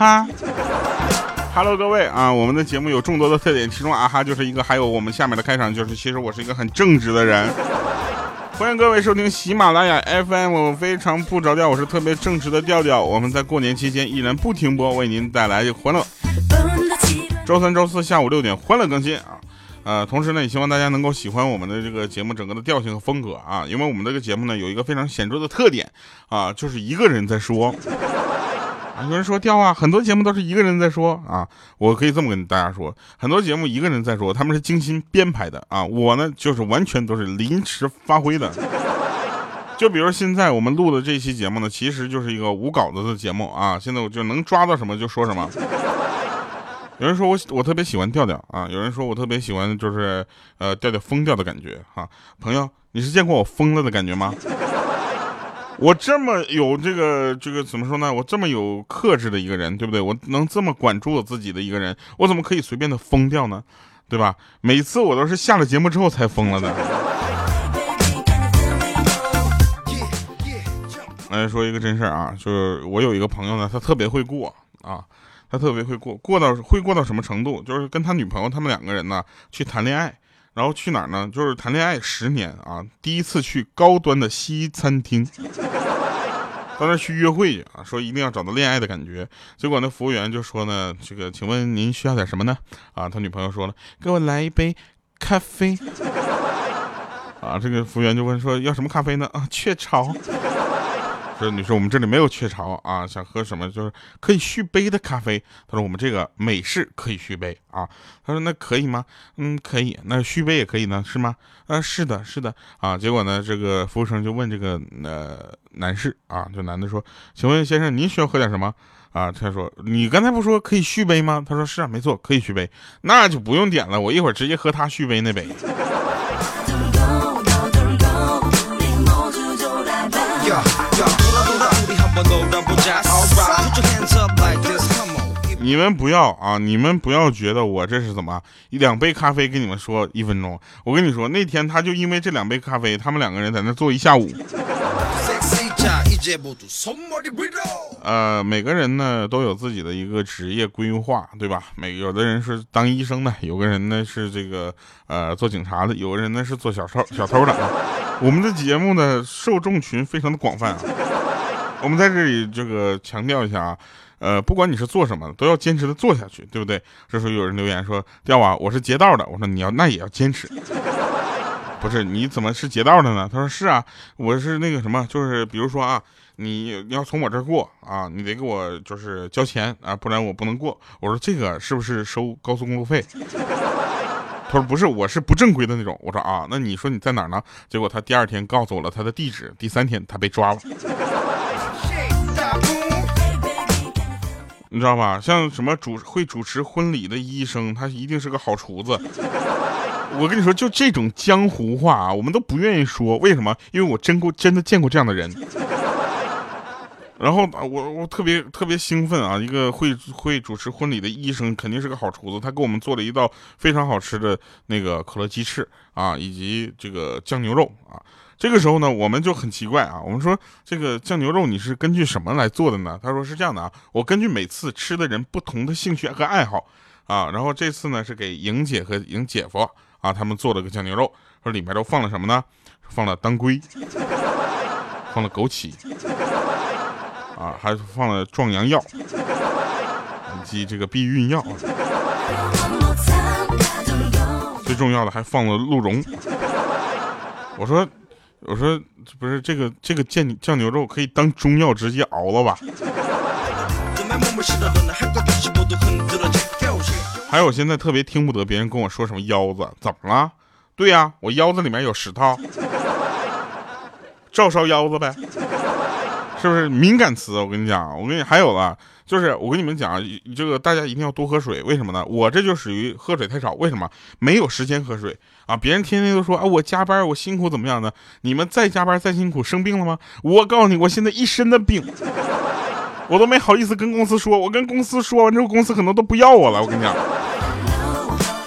哈，Hello，各位啊，我们的节目有众多的特点，其中啊哈就是一个，还有我们下面的开场就是，其实我是一个很正直的人。欢迎各位收听喜马拉雅 FM，我非常不着调，我是特别正直的调调。我们在过年期间依然不停播，为您带来欢乐。周三、周四下午六点欢乐更新啊。呃，同时呢，也希望大家能够喜欢我们的这个节目整个的调性和风格啊，因为我们这个节目呢有一个非常显著的特点啊，就是一个人在说。有人说掉啊，很多节目都是一个人在说啊，我可以这么跟大家说，很多节目一个人在说，他们是精心编排的啊，我呢就是完全都是临时发挥的。就比如现在我们录的这期节目呢，其实就是一个无稿子的节目啊，现在我就能抓到什么就说什么。有人说我我特别喜欢调调啊，有人说我特别喜欢就是呃调调疯掉的感觉哈。朋友，你是见过我疯了的感觉吗？我这么有这个这个怎么说呢？我这么有克制的一个人，对不对？我能这么管住我自己的一个人，我怎么可以随便的疯掉呢？对吧？每次我都是下了节目之后才疯了的。来说一个真事儿啊，就是我有一个朋友呢，他特别会过啊。他特别会过，过到会过到什么程度？就是跟他女朋友他们两个人呢去谈恋爱，然后去哪儿呢？就是谈恋爱十年啊，第一次去高端的西餐厅，到那去约会去啊，说一定要找到恋爱的感觉。结果那服务员就说呢，这个请问您需要点什么呢？啊，他女朋友说了，给我来一杯咖啡。啊，这个服务员就问说要什么咖啡呢？啊，雀巢。说女士，我们这里没有雀巢啊，想喝什么就是可以续杯的咖啡。他说我们这个美式可以续杯啊。他说那可以吗？嗯，可以。那续杯也可以呢，是吗？啊，是的，是的啊。结果呢，这个服务生就问这个呃男士啊，这男的说，请问先生您需要喝点什么啊？他说你刚才不说可以续杯吗？他说是啊，没错，可以续杯。那就不用点了，我一会儿直接喝他续杯那杯。你们不要啊！你们不要觉得我这是怎么一两杯咖啡跟你们说一分钟。我跟你说，那天他就因为这两杯咖啡，他们两个人在那坐一下午。呃，每个人呢都有自己的一个职业规划，对吧？每有的人是当医生的，有个人呢是这个呃做警察的，有个人呢是做小偷小偷的啊。我们的节目呢受众群非常的广泛啊。我们在这里这个强调一下啊，呃，不管你是做什么，都要坚持的做下去，对不对？这时候有人留言说：“调啊，我是劫道的。”我说：“你要那也要坚持。”不是，你怎么是劫道的呢？他说：“是啊，我是那个什么，就是比如说啊，你要从我这儿过啊，你得给我就是交钱啊，不然我不能过。”我说：“这个是不是收高速公路费？”他说：“不是，我是不正规的那种。”我说：“啊，那你说你在哪儿呢？”结果他第二天告诉我了他的地址，第三天他被抓了。你知道吧？像什么主会主持婚礼的医生，他一定是个好厨子。我跟你说，就这种江湖话啊，我们都不愿意说。为什么？因为我真过真的见过这样的人。然后我我特别特别兴奋啊！一个会会主持婚礼的医生，肯定是个好厨子。他给我们做了一道非常好吃的那个可乐鸡翅啊，以及这个酱牛肉啊。这个时候呢，我们就很奇怪啊。我们说这个酱牛肉你是根据什么来做的呢？他说是这样的啊，我根据每次吃的人不同的兴趣和爱好啊。然后这次呢是给莹姐和莹姐夫啊，他们做了个酱牛肉，说里面都放了什么呢？放了当归，放了枸杞，啊，还放了壮阳药，以及这个避孕药，最重要的还放了鹿茸。我说。我说不是这个这个酱酱牛肉可以当中药直接熬了吧？还有现在特别听不得别人跟我说什么腰子，怎么了？对呀，我腰子里面有石头，照烧腰子呗，是不是敏感词？我跟你讲，我跟你还有了。就是我跟你们讲，这个大家一定要多喝水，为什么呢？我这就属于喝水太少，为什么？没有时间喝水啊！别人天天都说啊，我加班我辛苦怎么样的？你们再加班再辛苦，生病了吗？我告诉你，我现在一身的病，我都没好意思跟公司说，我跟公司说完之后，公司可能都不要我了。我跟你讲，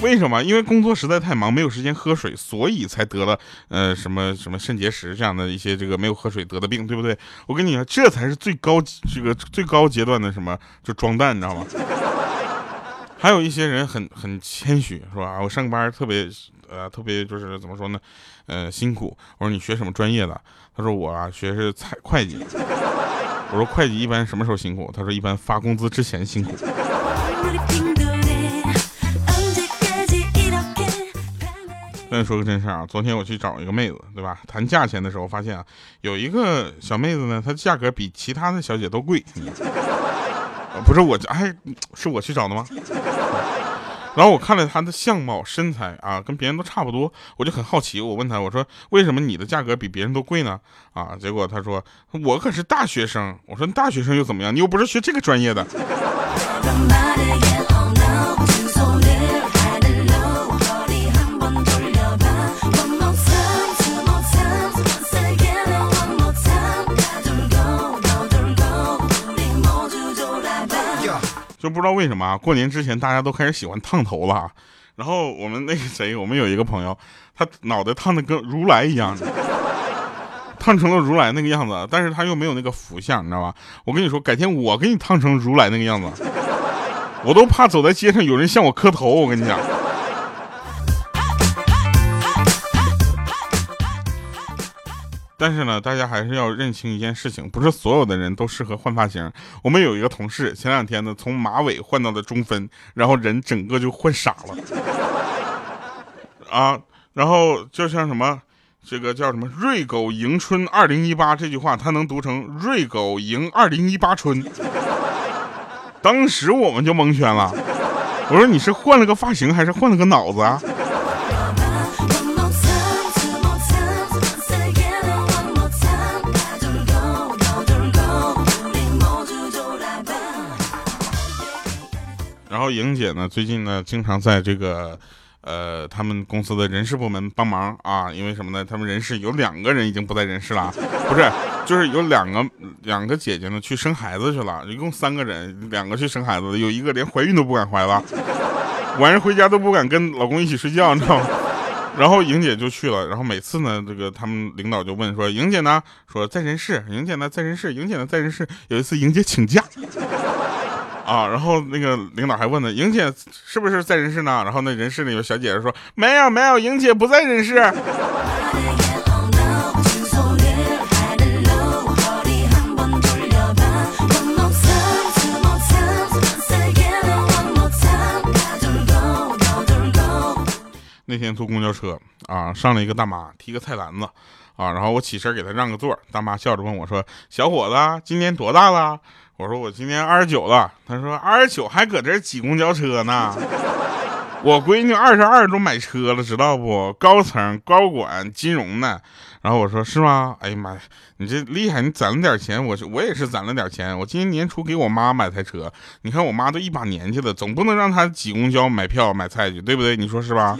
为什么？因为工作实在太忙，没有时间喝水，所以才得了呃什么什么肾结石这样的一些这个没有喝水得的病，对不对？我跟你说，这才是最高这个最高阶段的什么，就装蛋，你知道吗？还有一些人很很谦虚，是吧？我上班特别呃特别就是怎么说呢？呃辛苦。我说你学什么专业的？他说我啊学是财会计。我说会计一般什么时候辛苦？他说一般发工资之前辛苦。跟你说个真事啊，昨天我去找一个妹子，对吧？谈价钱的时候发现啊，有一个小妹子呢，她价格比其他的小姐都贵。不是我，哎，是我去找的吗？然后我看了她的相貌、身材啊，跟别人都差不多，我就很好奇，我问她，我说为什么你的价格比别人都贵呢？啊，结果她说我可是大学生。我说大学生又怎么样？你又不是学这个专业的。不知道为什么啊，过年之前大家都开始喜欢烫头了。然后我们那个谁，我们有一个朋友，他脑袋烫的跟如来一样，烫成了如来那个样子，但是他又没有那个福相，你知道吧？我跟你说，改天我给你烫成如来那个样子，我都怕走在街上有人向我磕头。我跟你讲。但是呢，大家还是要认清一件事情，不是所有的人都适合换发型。我们有一个同事，前两天呢从马尾换到了中分，然后人整个就换傻了。啊，然后就像什么，这个叫什么“瑞狗迎春二零一八”这句话，他能读成“瑞狗迎二零一八春”。当时我们就蒙圈了，我说你是换了个发型，还是换了个脑子啊？后莹姐呢，最近呢，经常在这个，呃，他们公司的人事部门帮忙啊。因为什么呢？他们人事有两个人已经不在人事了，不是，就是有两个两个姐姐呢去生孩子去了，一共三个人，两个去生孩子，有一个连怀孕都不敢怀了，晚上回家都不敢跟老公一起睡觉，你知道吗？然后莹姐就去了，然后每次呢，这个他们领导就问说：“莹姐呢？说在人事。莹姐呢？在人事。莹姐呢？在人事。”有一次莹姐请假。啊，然后那个领导还问呢，莹姐是不是在人事呢？然后那人事里有小姐姐说，没有没有，莹姐不在人事。那天坐公交车啊，上了一个大妈提个菜篮子啊，然后我起身给她让个座，大妈笑着问我说：“小伙子，今年多大了？”我说我今年二十九了，他说二十九还搁这挤公交车呢。我闺女二十二都买车了，知道不？高层高管金融的。然后我说是吗？哎呀妈呀，你这厉害，你攒了点钱，我我也是攒了点钱。我今年年初给我妈买台车，你看我妈都一把年纪了，总不能让她挤公交买票买菜去，对不对？你说是吧？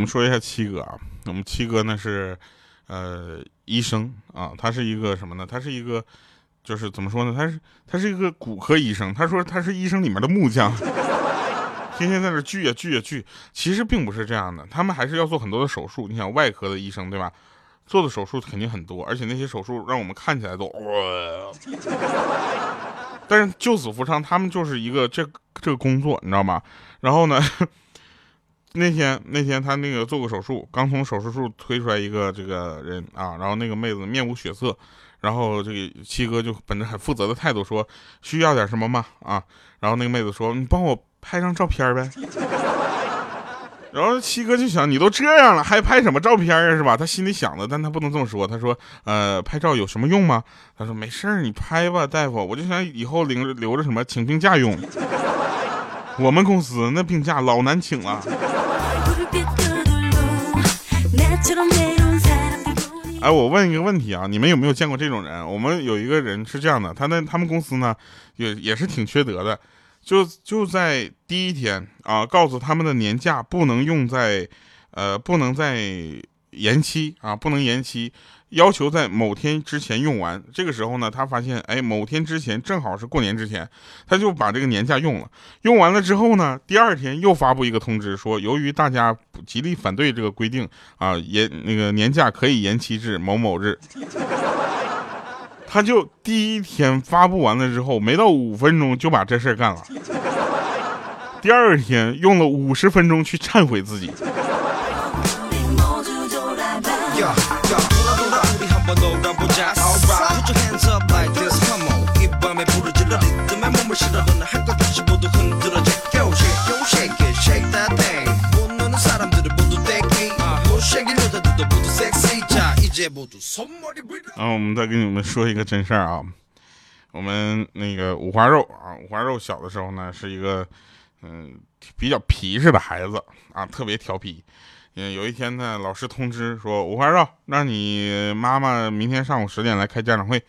我们说一下七哥啊，我们七哥呢是，呃，医生啊，他是一个什么呢？他是一个，就是怎么说呢？他是他是一个骨科医生。他说他是医生里面的木匠，天天在那锯呀锯呀锯。其实并不是这样的，他们还是要做很多的手术。你想外科的医生对吧？做的手术肯定很多，而且那些手术让我们看起来都哇。但是救死扶伤，他们就是一个这这个工作，你知道吗？然后呢？那天那天他那个做过手术，刚从手术室推出来一个这个人啊，然后那个妹子面无血色，然后这个七哥就本着很负责的态度说需要点什么吗？啊，然后那个妹子说你帮我拍张照片呗。然后七哥就想你都这样了还拍什么照片啊是吧？他心里想的，但他不能这么说。他说呃拍照有什么用吗？他说没事儿你拍吧大夫，我就想以后留着留着什么请病假用。我们公司那病假老难请了。哎，我问一个问题啊，你们有没有见过这种人？我们有一个人是这样的，他那他们公司呢，也也是挺缺德的，就就在第一天啊，告诉他们的年假不能用在呃，不能再延期啊，不能延期。要求在某天之前用完，这个时候呢，他发现，哎，某天之前正好是过年之前，他就把这个年假用了。用完了之后呢，第二天又发布一个通知，说由于大家极力反对这个规定啊，延那个年假可以延期至某某日。他就第一天发布完了之后，没到五分钟就把这事儿干了。第二天用了五十分钟去忏悔自己。嗯，我们再给你们说一个真事儿啊。我们那个五花肉啊，五花肉小的时候呢，是一个嗯比较皮实的孩子啊，特别调皮。嗯，有一天呢，老师通知说五花肉，让你妈妈明天上午十点来开家长会。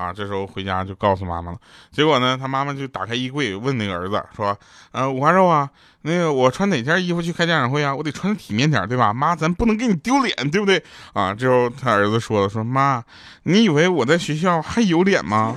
啊，这时候回家就告诉妈妈了。结果呢，他妈妈就打开衣柜问那个儿子说：“呃，五花肉啊，那个我穿哪件衣服去开家长会啊？我得穿得体面点，对吧？妈，咱不能给你丢脸，对不对？”啊，之后他儿子说了：“说妈，你以为我在学校还有脸吗？”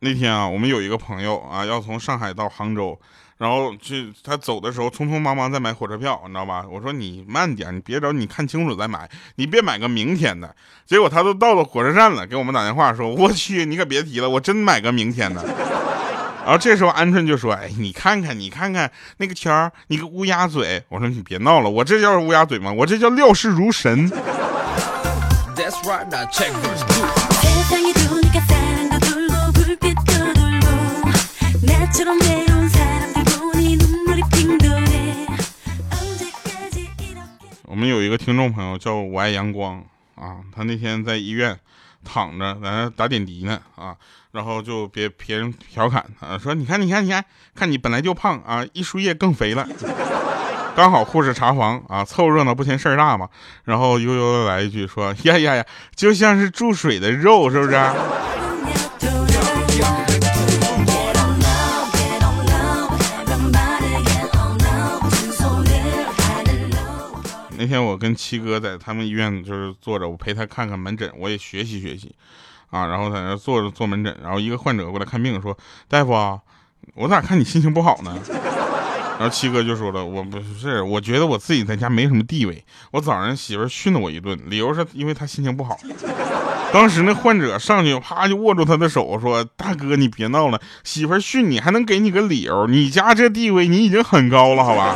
那天啊，我们有一个朋友啊，要从上海到杭州，然后去他走的时候，匆匆忙忙在买火车票，你知道吧？我说你慢点，你别着，你看清楚再买，你别买个明天的。结果他都到了火车站了，给我们打电话说：“ 我去，你可别提了，我真买个明天的。”然后这时候鹌鹑就说：“哎，你看看，你看看那个天儿，你个乌鸦嘴。”我说：“你别闹了，我这叫乌鸦嘴吗？我这叫料事如神。”我听众朋友叫我爱阳光啊，他那天在医院躺着，在那打点滴呢啊，然后就别别人调侃他说：“你看，你看，你看，看你本来就胖啊，一输液更肥了。”刚好护士查房啊，凑热闹不嫌事儿大嘛，然后悠悠的来一句说：“呀呀呀，就像是注水的肉，是不是？”那天我跟七哥在他们医院就是坐着，我陪他看看门诊，我也学习学习，啊，然后在那坐着做门诊，然后一个患者过来看病，说：“大夫，我咋看你心情不好呢？” 然后七哥就说了：“我不是，我觉得我自己在家没什么地位，我早上媳妇训了我一顿，理由是因为她心情不好。”当时那患者上去啪就握住他的手说：“大哥，你别闹了，媳妇训你还能给你个理由？你家这地位你已经很高了，好吧？”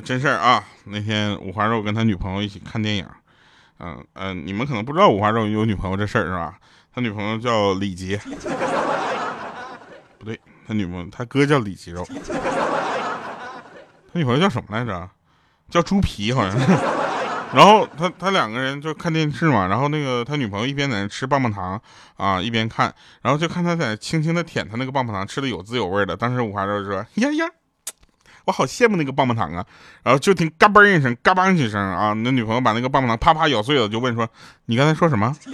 真事儿啊，那天五花肉跟他女朋友一起看电影，嗯嗯，你们可能不知道五花肉有女朋友这事儿是吧？他女朋友叫李杰，不对，他女朋友他哥叫李杰肉，他女朋友叫什么来着？叫猪皮好像是。然后他他两个人就看电视嘛，然后那个他女朋友一边在那吃棒棒糖啊，一边看，然后就看他在轻轻的舔他那个棒棒糖，吃的有滋有味的。当时五花肉就说：“呀呀，我好羡慕那个棒棒糖啊！”然后就听嘎嘣一声，嘎嘣几声啊，那女朋友把那个棒棒糖啪啪咬碎了，就问说：“你刚才说什么？”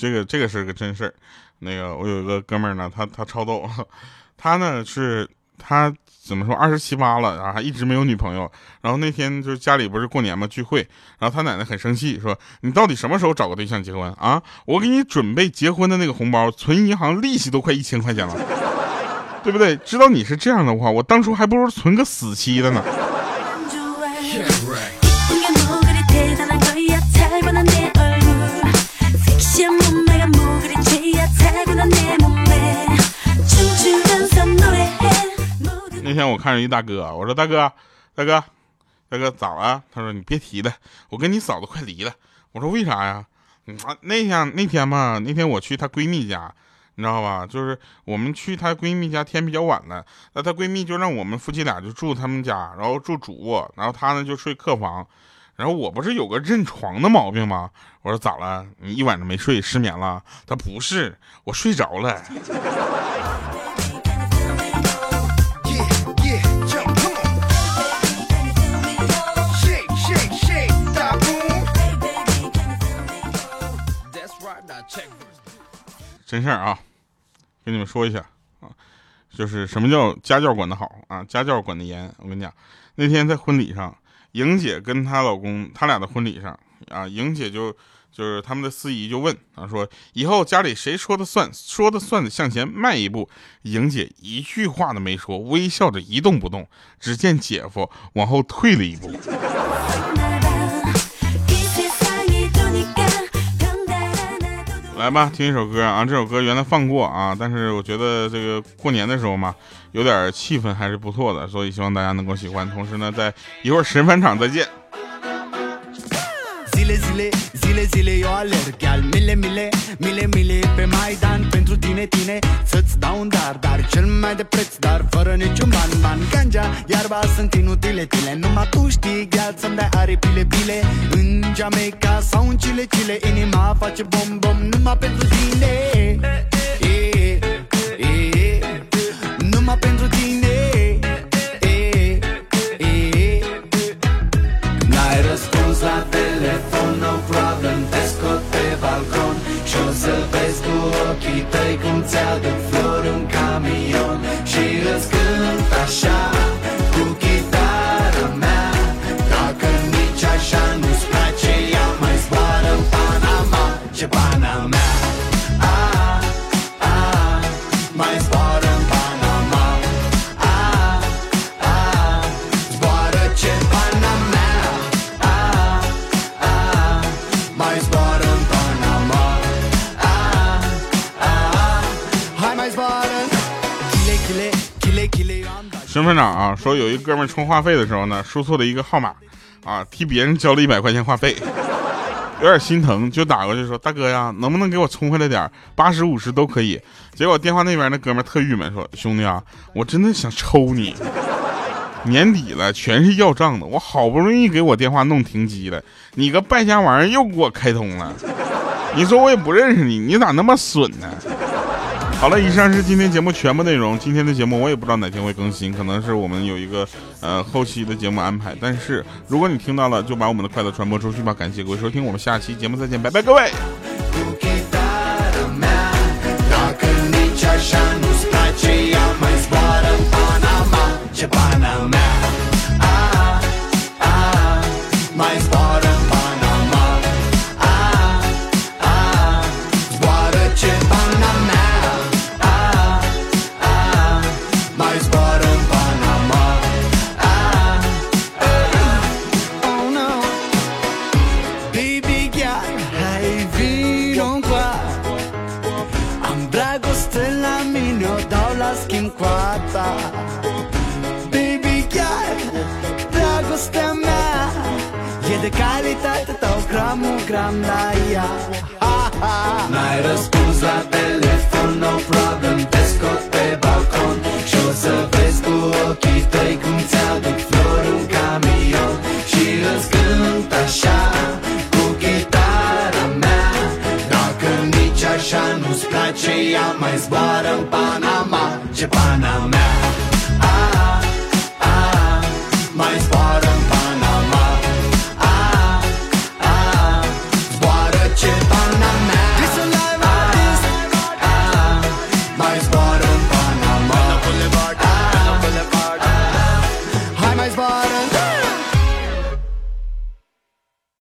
这个这个是个真事儿，那个我有一个哥们儿呢，他他超逗，他呢是他怎么说二十七八了，然后还一直没有女朋友，然后那天就是家里不是过年嘛聚会，然后他奶奶很生气，说你到底什么时候找个对象结婚啊？我给你准备结婚的那个红包，存银行利息都快一千块钱了，对不对？知道你是这样的话，我当初还不如存个死期的呢。那天我看着一大哥，我说大哥，大哥，大哥咋了？他说你别提了，我跟你嫂子快离了。我说为啥呀？啊，那天那天嘛，那天我去她闺蜜家，你知道吧？就是我们去她闺蜜家，天比较晚了，那她闺蜜就让我们夫妻俩就住他们家，然后住主卧，然后她呢就睡客房。然后我不是有个认床的毛病吗？我说咋了？你一晚上没睡，失眠了？她不是，我睡着了。真事儿啊，跟你们说一下啊，就是什么叫家教管得好啊，家教管得严。我跟你讲，那天在婚礼上。莹姐跟她老公，他俩的婚礼上啊，莹姐就就是他们的司仪就问啊，说以后家里谁说的算，说的算的向前迈一步。莹姐一句话都没说，微笑着一动不动。只见姐夫往后退了一步。来吧，听一首歌啊！这首歌原来放过啊，但是我觉得这个过年的时候嘛，有点气氛还是不错的，所以希望大家能够喜欢。同时呢，在一会儿神返场再见。Zile, zile, zile, zile eu alerg. Chiar mile, mile, mile, mile Pe Maidan pentru tine, tine. Să-ți dau un dar, dar cel mai de preț Dar fără niciun ban, ban. Ganja, iarba sunt inutile, tile Numai tu știi, gheal să-mi dai aripile, bile. În Jamaica sau în Chile, Chile Inima face bom, bom. Numai pentru tine. Numai pentru tine ți-aduc flori în camion Și îți cânt așa cu chitara mea. Dacă nici așa nu-ți place Ea mai zboară în Panama. Ce pana mea ah, ah, Mai zboară 身份长啊，说有一哥们充话费的时候呢，输错了一个号码，啊，替别人交了一百块钱话费，有点心疼，就打过去说：“大哥呀，能不能给我充回来点？八十五十都可以。”结果电话那边那哥们特郁闷，说：“兄弟啊，我真的想抽你！年底了，全是要账的，我好不容易给我电话弄停机了，你个败家玩意儿又给我开通了，你说我也不认识你，你咋那么损呢？”好了，以上是今天节目全部内容。今天的节目我也不知道哪天会更新，可能是我们有一个呃后期的节目安排。但是如果你听到了，就把我们的快乐传播出去吧。感谢各位收听，我们下期节目再见，拜拜，各位。de Mas para.